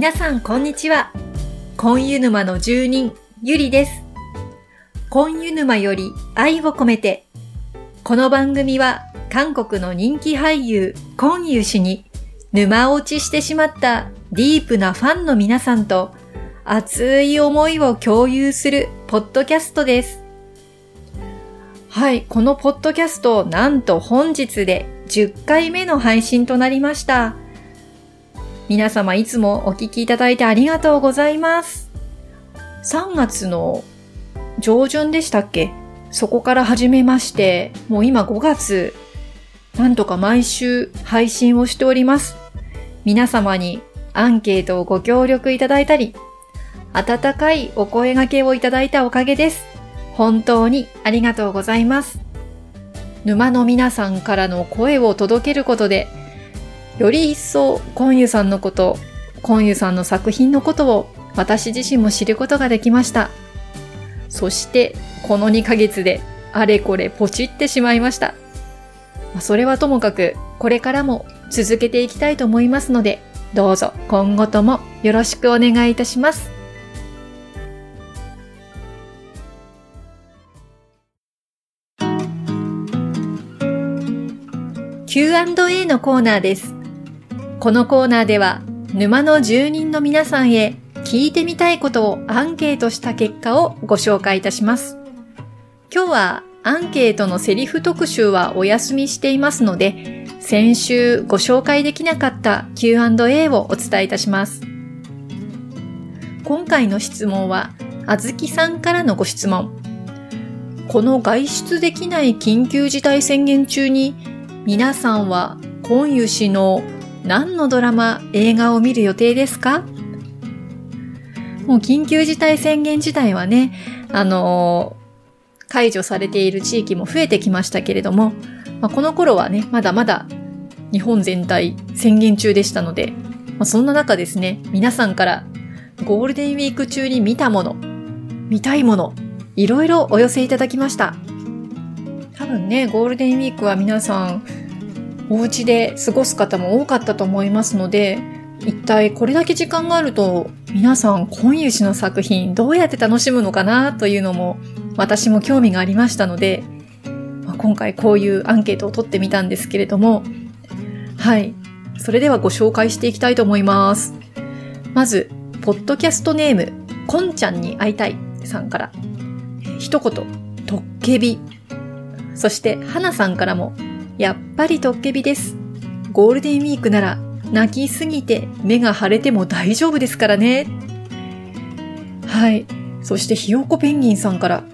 皆さんこんにちは。コンユ沼の住人、ゆりです。コンユ沼より愛を込めて。この番組は韓国の人気俳優、コンユ氏に沼落ちしてしまったディープなファンの皆さんと熱い思いを共有するポッドキャストです。はい、このポッドキャスト、なんと本日で10回目の配信となりました。皆様いつもお聞きいただいてありがとうございます。3月の上旬でしたっけ？そこから始めまして、もう今5月、なんとか毎週配信をしております。皆様にアンケートをご協力いただいたり、温かいお声掛けをいただいたおかげです。本当にありがとうございます。沼の皆さんからの声を届けることで、より一層コンユさんのこと、コンユさんの作品のことを私自身も知ることができました。そして、この2ヶ月であれこれポチってしまいました。それはともかく、これからも続けていきたいと思いますので、どうぞ今後ともよろしくお願いいたします。Q&A のコーナーです。このコーナーでは沼の住人の皆さんへ聞いてみたいことをアンケートした結果をご紹介いたします。今日はアンケートのセリフ特集はお休みしていますので、先週ご紹介できなかった Q&A をお伝えいたします。今回の質問は、あずきさんからのご質問。この外出できない緊急事態宣言中に、皆さんは今湯氏の何のドラマ、映画を見る予定ですか？もう緊急事態宣言自体はね、あのー解除されている地域も増えてきましたけれども、まあ、この頃はね、まだまだ日本全体宣言中でしたので、まあ、そんな中ですね、皆さんからゴールデンウィーク中に見たもの、見たいもの、いろいろお寄せいただきました。多分ね、ゴールデンウィークは皆さん、お家で過ごす方も多かったと思いますので、一体これだけ時間があると、皆さん今湯氏の作品どうやって楽しむのかなというのも私も興味がありましたので、まあ今回こういうアンケートを取ってみたんですけれども、はい。それではご紹介していきたいと思います。まず、ポッドキャストネーム、こんちゃんに会いたいさんから、一言、トッケビ。そして、はなさんからも、やっぱりトッケビです。ゴールデンウィークなら、泣きすぎて目が腫れても大丈夫ですからね。はい。そして、ひよこペンギンさんから、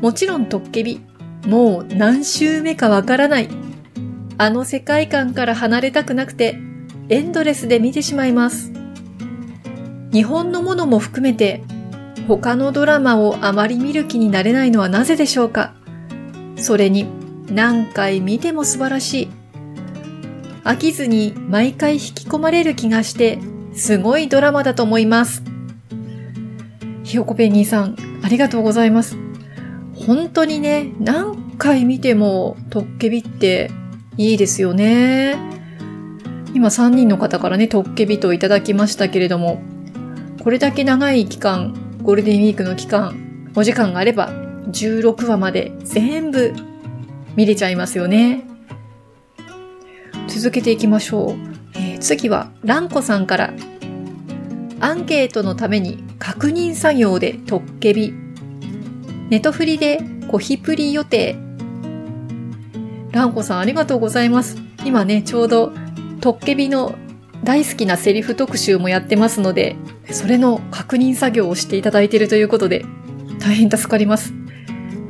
もちろんトッケビ。もう何週目かわからない。あの世界観から離れたくなくて、エンドレスで見てしまいます。日本のものも含めて、他のドラマをあまり見る気になれないのはなぜでしょうか？それに、何回見ても素晴らしい。飽きずに毎回引き込まれる気がして、すごいドラマだと思います。ひよこペンギンさん、ありがとうございます。本当にね、何回見てもトッケビっていいですよね。今3人の方からね、トッケビといただきましたけれども、これだけ長い期間、ゴールデンウィークの期間、お時間があれば、16話まで全部見れちゃいますよね。続けていきましょう。えー次は、ランコさんから、アンケートのために確認作業でトッケビ。ネトフリでコヒプリ予定。ランコさんありがとうございます。今ね、ちょうどトッケビの大好きなセリフ特集もやってますので、それの確認作業をしていただいているということで、大変助かります。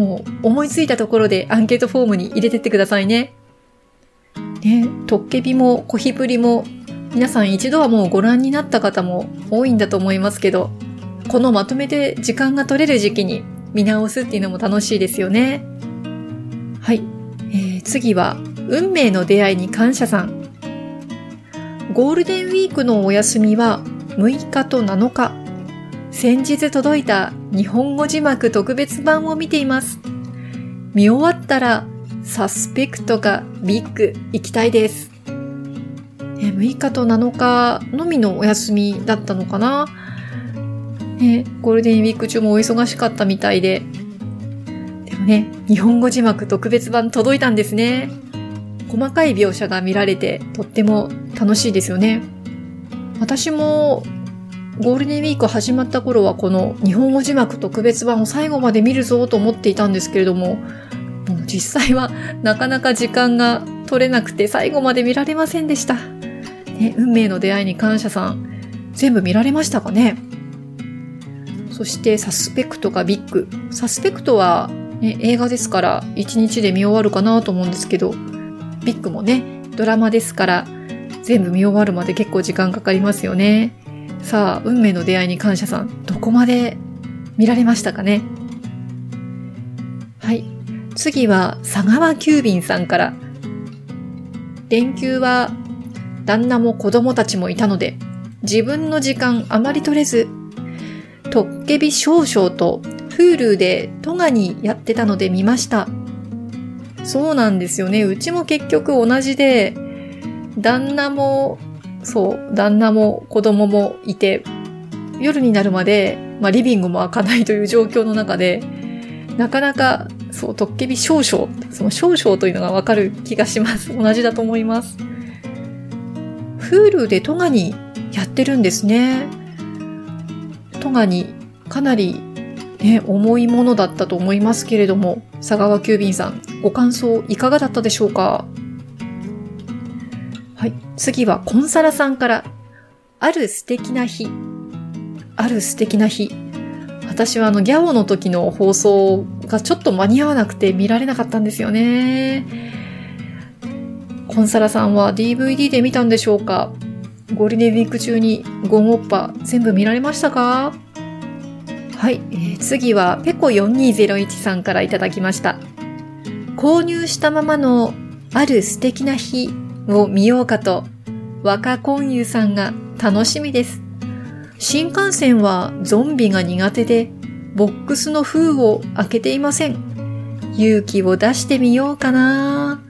もう思いついたところでアンケートフォームに入れてってくださいね。ね、トッケビもコヒプリも皆さん一度はもうご覧になった方も多いんだと思いますけど、このまとめて時間が取れる時期に見直すっていうのも楽しいですよね。はい。えー次は、運命の出会いに感謝さん。ゴールデンウィークのお休みは6日と7日。先日届いた日本語字幕特別版を見ています。見終わったらサスペクトかビッグ行きたいです。6日と7日のみのお休みだったのかな？ね、ゴールデンウィーク中もお忙しかったみたいで。でもね、日本語字幕特別版届いたんですね。細かい描写が見られてとっても楽しいですよね。私もゴールデンウィーク始まった頃はこの日本語字幕特別版を最後まで見るぞと思っていたんですけれども、もう実際は なかなか時間が取れなくて最後まで見られませんでした。ね、運命の出会いに感謝さん、全部見られましたかね？そしてサスペクトがビッグ。サスペクトは、ね、映画ですから1日で見終わるかなと思うんですけど、ビッグもね、ドラマですから全部見終わるまで結構時間かかりますよね。さあ、運命の出会いに感謝さん、どこまで見られましたかね？はい。次は、佐川急便さんから。連休は、旦那も子供たちもいたので、自分の時間あまり取れず、トッケビ少々と Hulu でトガにやってたので見ました。そうなんですよね。うちも結局同じで、旦那も、そう、旦那も子供もいて、夜になるまで、まあ、リビングも開かないという状況の中で、なかなか、そう、トッケビ少々、その少々というのがわかる気がします。同じだと思います。Hulu でトガにやってるんですね。トガにかなりね、重いものだったと思いますけれども、佐川急便さん、ご感想いかがだったでしょうか？次はコンサラさんから、ある素敵な日。ある素敵な日。私はあのギャオの時の放送がちょっと間に合わなくて見られなかったんですよね。コンサラさんは DVD で見たんでしょうか？ゴールデンウィーク中にゴンオッパ全部見られましたか？はい、えー、次はペコ4201さんからいただきました。購入したままのある素敵な日を見ようかと若婚友さんが楽しみです。新幹線はゾンビが苦手でボックスの封を開けていません。勇気を出してみようかな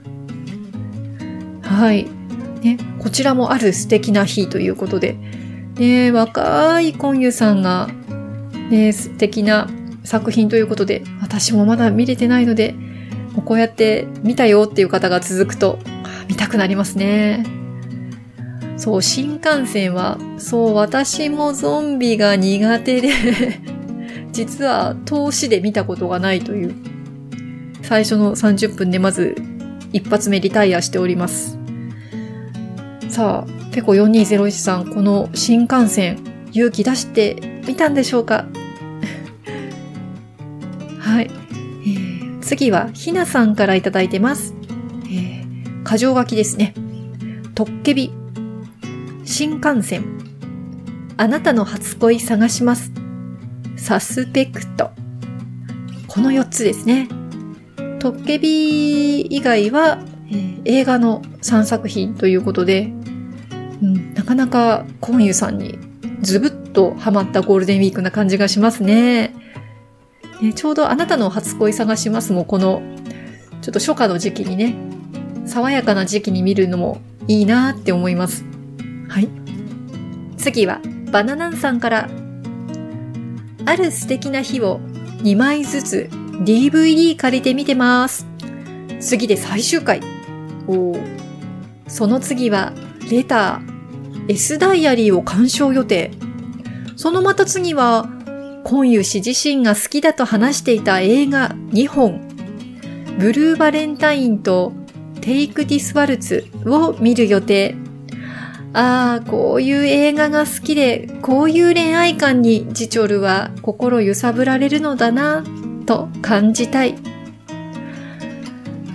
はい。ね、こちらもある素敵な日ということで、ね、若い婚友さんがね、素敵な作品ということで、私もまだ見れてないので、こうやって見たよっていう方が続くと、見たくなりますね。そう、新幹線は、そう、私もゾンビが苦手で 実は投資で見たことがないという、最初の30分でまず一発目リタイアしております。さあ、ペコ4201さん、この新幹線、勇気出してみたんでしょうか？はい。えー、次は、ひなさんからいただいてます。えー、過剰書きですね。トッケビ。新幹線。あなたの初恋探します。サスペクト。この4つですね。トッケビ以外は、えー、映画の3作品ということで、うん、なかなかコンユさんにズブッとハマったゴールデンウィークな感じがしますね。ね、ちょうどあなたの初恋探しますもこの、ちょっと初夏の時期にね、爽やかな時期に見るのもいいなって思います。はい。次は、バナナンさんから、ある素敵な日を2枚ずつ DVD 借りて見てます。次で最終回。おその次は、レター、S ダイアリーを鑑賞予定。そのまた次は、コンユ氏自身が好きだと話していた映画2本、ブルーバレンタインとテイクディスワルツを見る予定。ああ、こういう映画が好きで、こういう恋愛観にジチョルは心揺さぶられるのだな、と感じたい。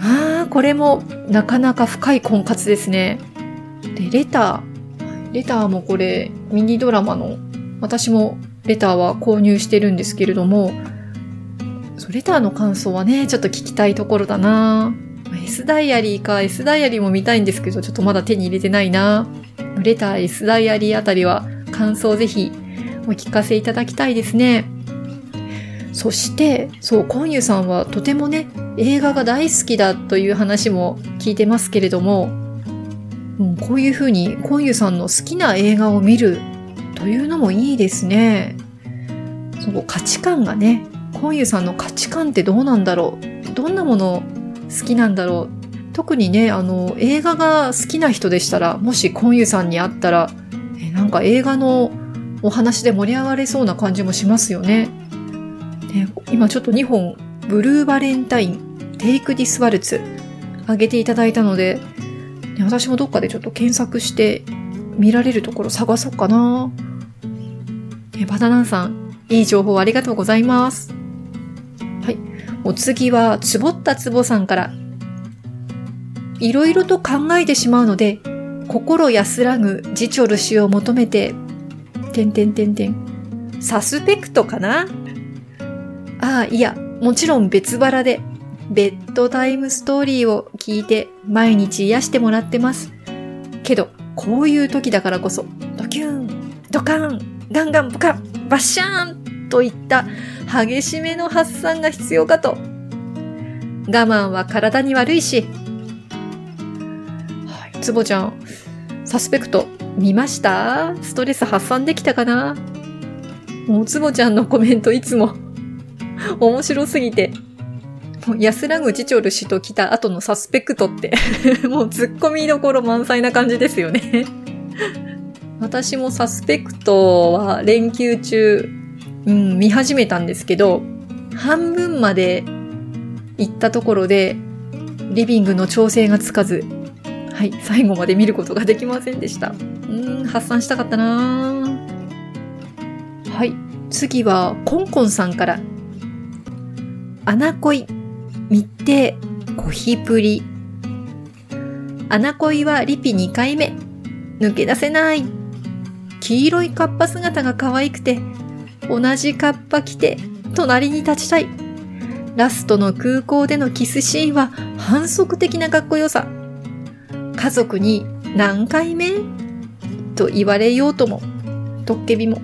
ああ、これもなかなか深い婚活ですね。で、レター。レターもこれミニドラマの、私もレターは購入してるんですけれども、レターの感想はね、ちょっと聞きたいところだな S ダイアリーか、S ダイアリーも見たいんですけど、ちょっとまだ手に入れてないなレター、S ダイアリーあたりは感想ぜひお聞かせいただきたいですね。そして、そう、コンユさんはとてもね、映画が大好きだという話も聞いてますけれども、うん、こういうふうに、コンユさんの好きな映画を見るというのもいいですね。その価値観がね、コンユさんの価値観ってどうなんだろうどんなもの好きなんだろう特にね、あの、映画が好きな人でしたら、もしコンユさんに会ったら、えなんか映画のお話で盛り上がれそうな感じもしますよね。で今ちょっと2本、ブルーバレンタイン、テイクディスワルツ、上げていただいたので、ね、私もどっかでちょっと検索して見られるところ探そうかな。えバナナンさん、いい情報ありがとうございます。お次は、つぼったつぼさんから。いろいろと考えてしまうので、心安らぐジチョル氏を求めて、てんてんてんてん。サスペクトかな？ああ、いや、もちろん別腹で、ベッドタイムストーリーを聞いて毎日癒してもらってます。けど、こういう時だからこそ、ドキューン、ドカン、ガンガンボカン、バッシャーンといった激しめの発散が必要かと。我慢は体に悪いし。はい、つぼちゃん、サスペクト見ました？ストレス発散できたかな？もうつぼちゃんのコメントいつも 面白すぎて、安らぐジチョル氏と来た後のサスペクトって。もう突っ込みどころ満載な感じですよね。私もサスペクトは連休中、うん、見始めたんですけど、半分まで行ったところで、リビングの調整がつかず、はい、最後まで見ることができませんでした。うん、発散したかったなはい、次は、コンコンさんから。アナコイ密偵、コヒプリ。穴恋はリピ2回目。抜け出せない。黄色いカッパ姿が可愛くて、同じカッパ着て、隣に立ちたい。ラストの空港でのキスシーンは反則的なかっこよさ。家族に何回目？と言われようとも、トッケビも。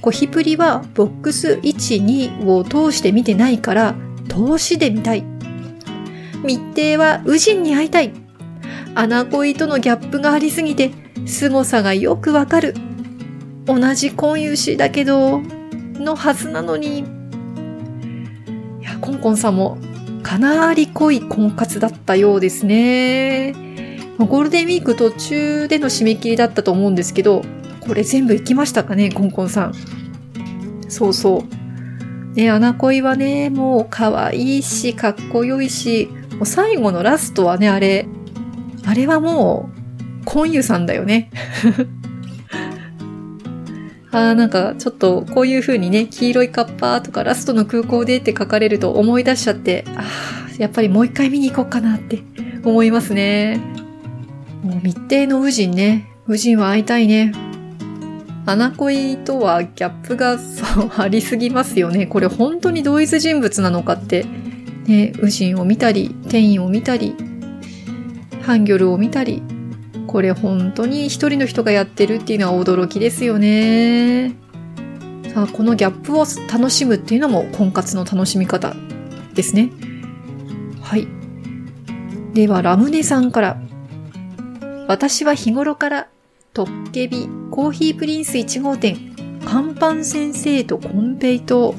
コヒプリはボックス1、2を通して見てないから、投資で見たい。密偵はウジンに会いたい。穴恋とのギャップがありすぎて、凄さがよくわかる。同じ婚友氏だけど、のはずなのに。いや、コンコンさんもかなり濃い婚活だったようですね。ゴールデンウィーク途中での締め切りだったと思うんですけど、これ全部行きましたかね、コンコンさん。そうそう。ね、穴恋はね、もう可愛いし、かっこよいし、もう最後のラストはね、あれ、あれはもう、コンユさんだよね。あーなんかちょっとこういう風にね、黄色いカッパーとかラストの空港でって書かれると思い出しちゃって、あーやっぱりもう一回見に行こうかなって思いますね。もう密偵のウジンね。ウジンは会いたいね。花恋とはギャップがそうありすぎますよね。これ本当に同一人物なのかって、ね、ウジンを見たり、テインを見たり、ハンギョルを見たり、これ本当に一人の人がやってるっていうのは驚きですよね。さあ、このギャップを楽しむっていうのも婚活の楽しみ方ですね。はい。では、ラムネさんから。私は日頃からトッケビ、コーヒープリンス1号店、カンパン先生とコンペイト、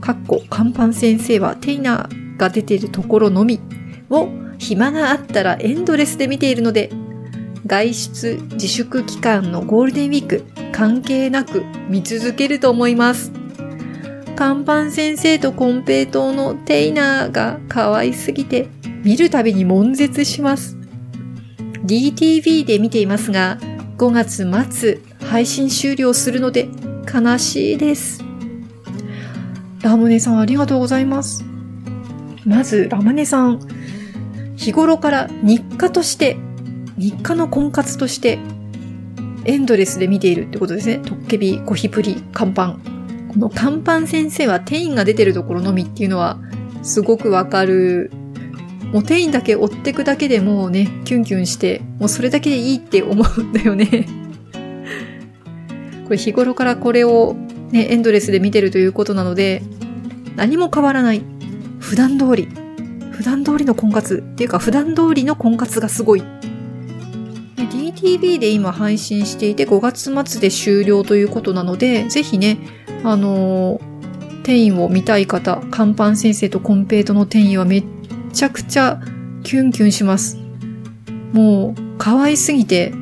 かっこカンパン先生はテイナーが出ているところのみを暇があったらエンドレスで見ているので、外出自粛期間のゴールデンウィーク関係なく見続けると思います。カンパン先生とコンペイトのテイナーが可愛すぎて見るたびに悶絶します。DTV で見ていますが、5月末配信終了するので悲しいです。ラムネさんありがとうございます。まず、ラムネさん、日頃から日課として、日課の婚活として、エンドレスで見ているってことですね。トッケビ、コヒプリ、カンパン。このカンパン先生はテインが出てるところのみっていうのは、すごくわかるもうテインだけ追ってくだけでもうね、キュンキュンして、もうそれだけでいいって思うんだよね。これ日頃からこれをね、エンドレスで見てるということなので、何も変わらない。普段通り。普段通りの婚活っていうか普段通りの婚活がすごい。TV で今配信していて5月末で終了ということなので、ぜひね、あのー、転移を見たい方、カンパン先生とコンペイトの転移はめっちゃくちゃキュンキュンします。もう、可愛すぎて、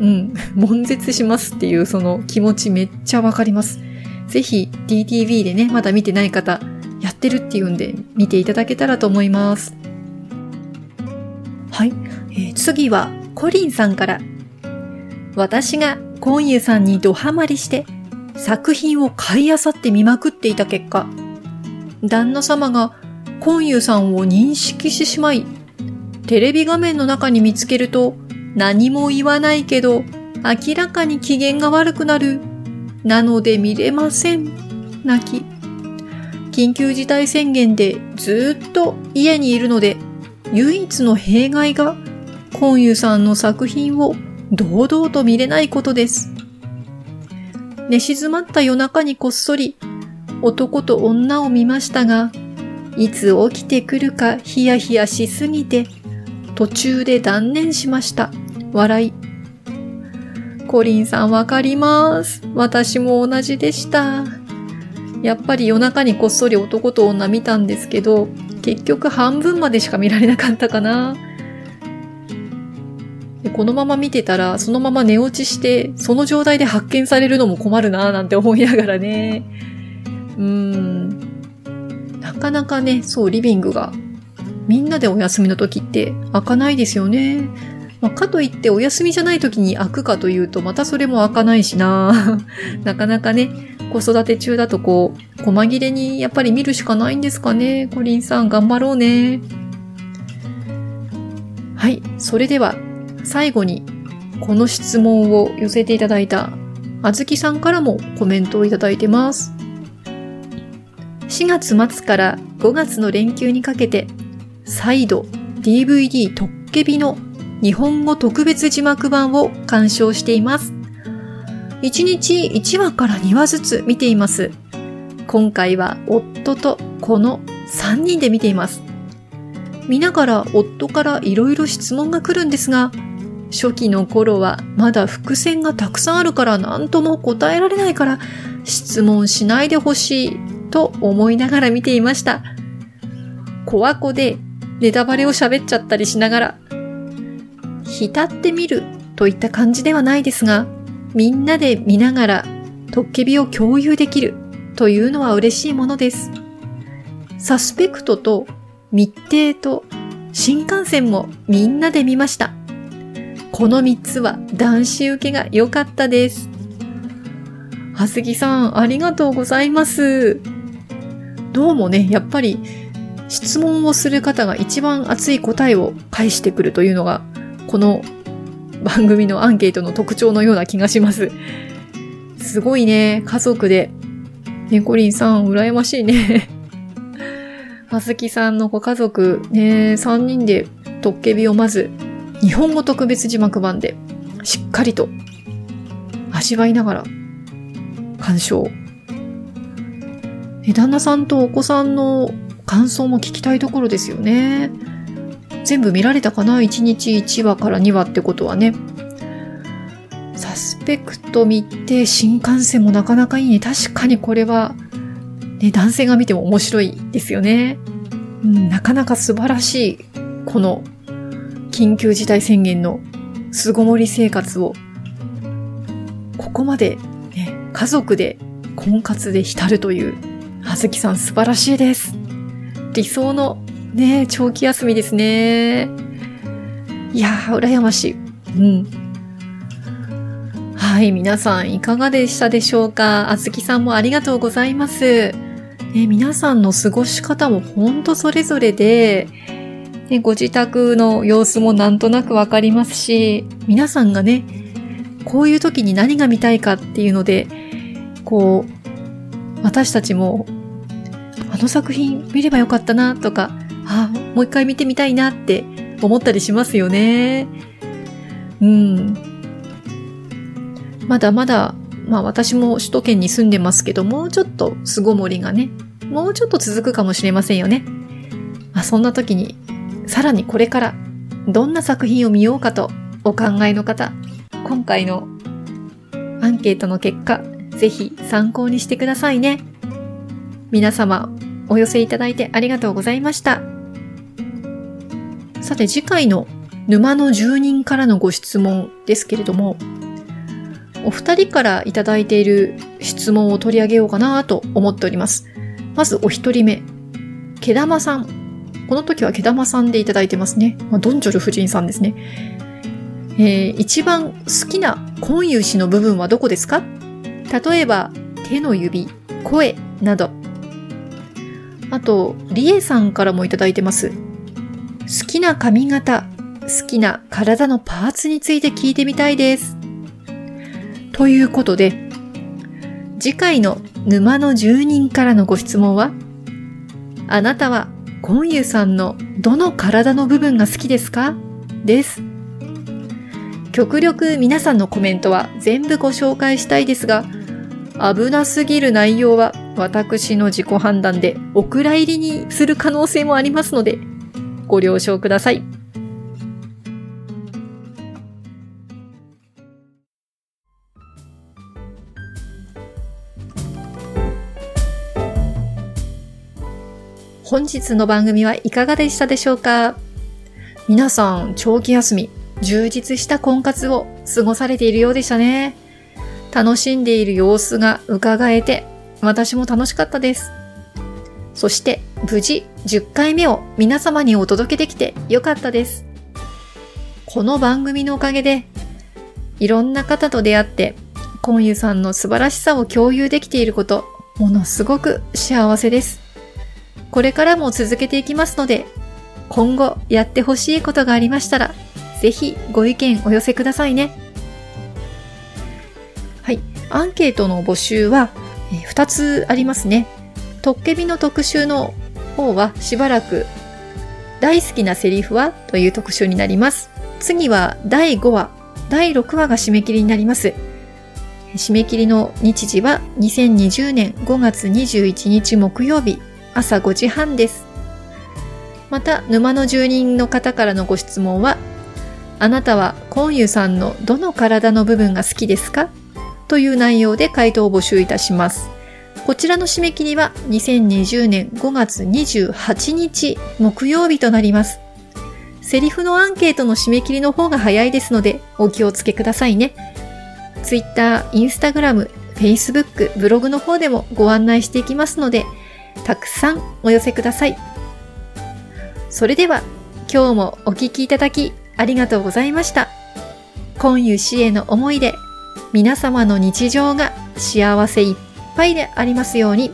うん、悶絶しますっていうその気持ちめっちゃわかります。ぜひ DTV でね、まだ見てない方、やってるっていうんで見ていただけたらと思います。はい。えー、次はコリンさんから。私がコンユさんにドハマりして作品を買い漁って見まくっていた結果、旦那様がコンユさんを認識してしまい、テレビ画面の中に見つけると何も言わないけど明らかに機嫌が悪くなる。なので見れません。泣き。緊急事態宣言でずっと家にいるので、唯一の弊害が、コンユさんの作品を堂々と見れないことです。寝静まった夜中にこっそり男と女を見ましたが、いつ起きてくるかヒヤヒヤしすぎて、途中で断念しました。笑い。コリンさんわかります。私も同じでした。やっぱり夜中にこっそり男と女見たんですけど、結局半分までしか見られなかったかな。このまま見てたら、そのまま寝落ちして、その状態で発見されるのも困るなぁなんて思いながらね。うーん。なかなかね、そう、リビングが、みんなでお休みの時って開かないですよね。まあ、かといってお休みじゃない時に開くかというと、またそれも開かないしな なかなかね、子育て中だとこう、細切れにやっぱり見るしかないんですかね。コリンさん頑張ろうね。はい。それでは、最後に、この質問を寄せていただいた、あずきさんからもコメントをいただいてます。4月末から5月の連休にかけて、再度 DVD トッケビの日本語特別字幕版を鑑賞しています。1日1話から2話ずつ見ています。今回は夫とこの3人で見ています。見ながら夫から色々質問が来るんですが、初期の頃はまだ伏線がたくさんあるから何とも答えられないから質問しないでほしいと思いながら見ていました。小わこでネタバレを喋っちゃったりしながら浸ってみるといった感じではないですが、みんなで見ながらトッケビを共有できるというのは嬉しいものです。サスペクトと密偵と新幹線もみんなで見ました。この3つは男子受けが良かったです。はすぎさん、ありがとうございます。どうもね、やっぱり質問をする方が一番熱い答えを返してくるというのがこの番組のアンケートの特徴のような気がします。すごいね、家族で。ねこりんさん、羨ましいね。あずきさんのご家族、ね、3人でトッケビをまず、日本語特別字幕版で、しっかりと、味わいながら、鑑賞。旦那さんとお子さんの感想も聞きたいところですよね。全部見られたかな ?1 日1話から2話ってことはね。サスペクト見て新幹線もなかなかいいね。確かにこれは、ね、男性が見ても面白いですよね。うん、なかなか素晴らしい、この緊急事態宣言の巣ごもり生活を、ここまで、ね、家族で婚活で浸るという、はずきさん素晴らしいです。理想のね長期休みですね。いやー、羨ましい。うん。はい、皆さんいかがでしたでしょうか？あずきさんもありがとうございます。ね、皆さんの過ごし方もほんとそれぞれで、ね、ご自宅の様子もなんとなくわかりますし、皆さんがね、こういう時に何が見たいかっていうので、こう、私たちも、あの作品見ればよかったなとか、あ、もう一回見てみたいなって思ったりしますよね。うん。まだまだ、まあ私も首都圏に住んでますけど、もうちょっと巣ごもりがね、もうちょっと続くかもしれませんよね。まあそんな時に、さらにこれから、どんな作品を見ようかとお考えの方、今回のアンケートの結果、ぜひ参考にしてくださいね。皆様、お寄せいただいてありがとうございました。さて次回の沼の住人からのご質問ですけれども、お二人からいただいている質問を取り上げようかなと思っております。まずお一人目、毛玉さん。この時は毛玉さんでいただいてますね。まあ、ドンジョル夫人さんですね。えー、一番好きな婚有詞の部分はどこですか？例えば、手の指、声など。あと、リエさんからもいただいてます。好きな髪型、好きな体のパーツについて聞いてみたいです。ということで、次回の沼の住人からのご質問は、あなたはコンユさんのどの体の部分が好きですか？です。極力皆さんのコメントは全部ご紹介したいですが、危なすぎる内容は私の自己判断でお蔵入りにする可能性もありますので、ご了承ください。本日の番組はいかがでしたでしょうか？皆さん、長期休み、充実した婚活を過ごされているようでしたね。楽しんでいる様子が伺えて、私も楽しかったです。そして無事10回目を皆様にお届けできてよかったです。この番組のおかげでいろんな方と出会ってコンユさんの素晴らしさを共有できていること、ものすごく幸せです。これからも続けていきますので、今後やってほしいことがありましたら、ぜひご意見お寄せくださいね。はい。アンケートの募集は、え2つありますね。トッケビの特集の方はしばらく大好きなセリフはという特集になります。次は第5話、第6話が締め切りになります。締め切りの日時は2020年5月21日木曜日朝5時半です。また、沼の住人の方からのご質問は、あなたはコンユさんのどの体の部分が好きですか？という内容で回答を募集いたします。こちらの締め切りは2020年5月28日木曜日となります。セリフのアンケートの締め切りの方が早いですのでお気をつけくださいね。Twitter、Instagram、Facebook、ブログの方でもご案内していきますので、たくさんお寄せください。それでは今日もお聴きいただきありがとうございました。今湯氏への思いで皆様の日常が幸せいっぱいでありますように。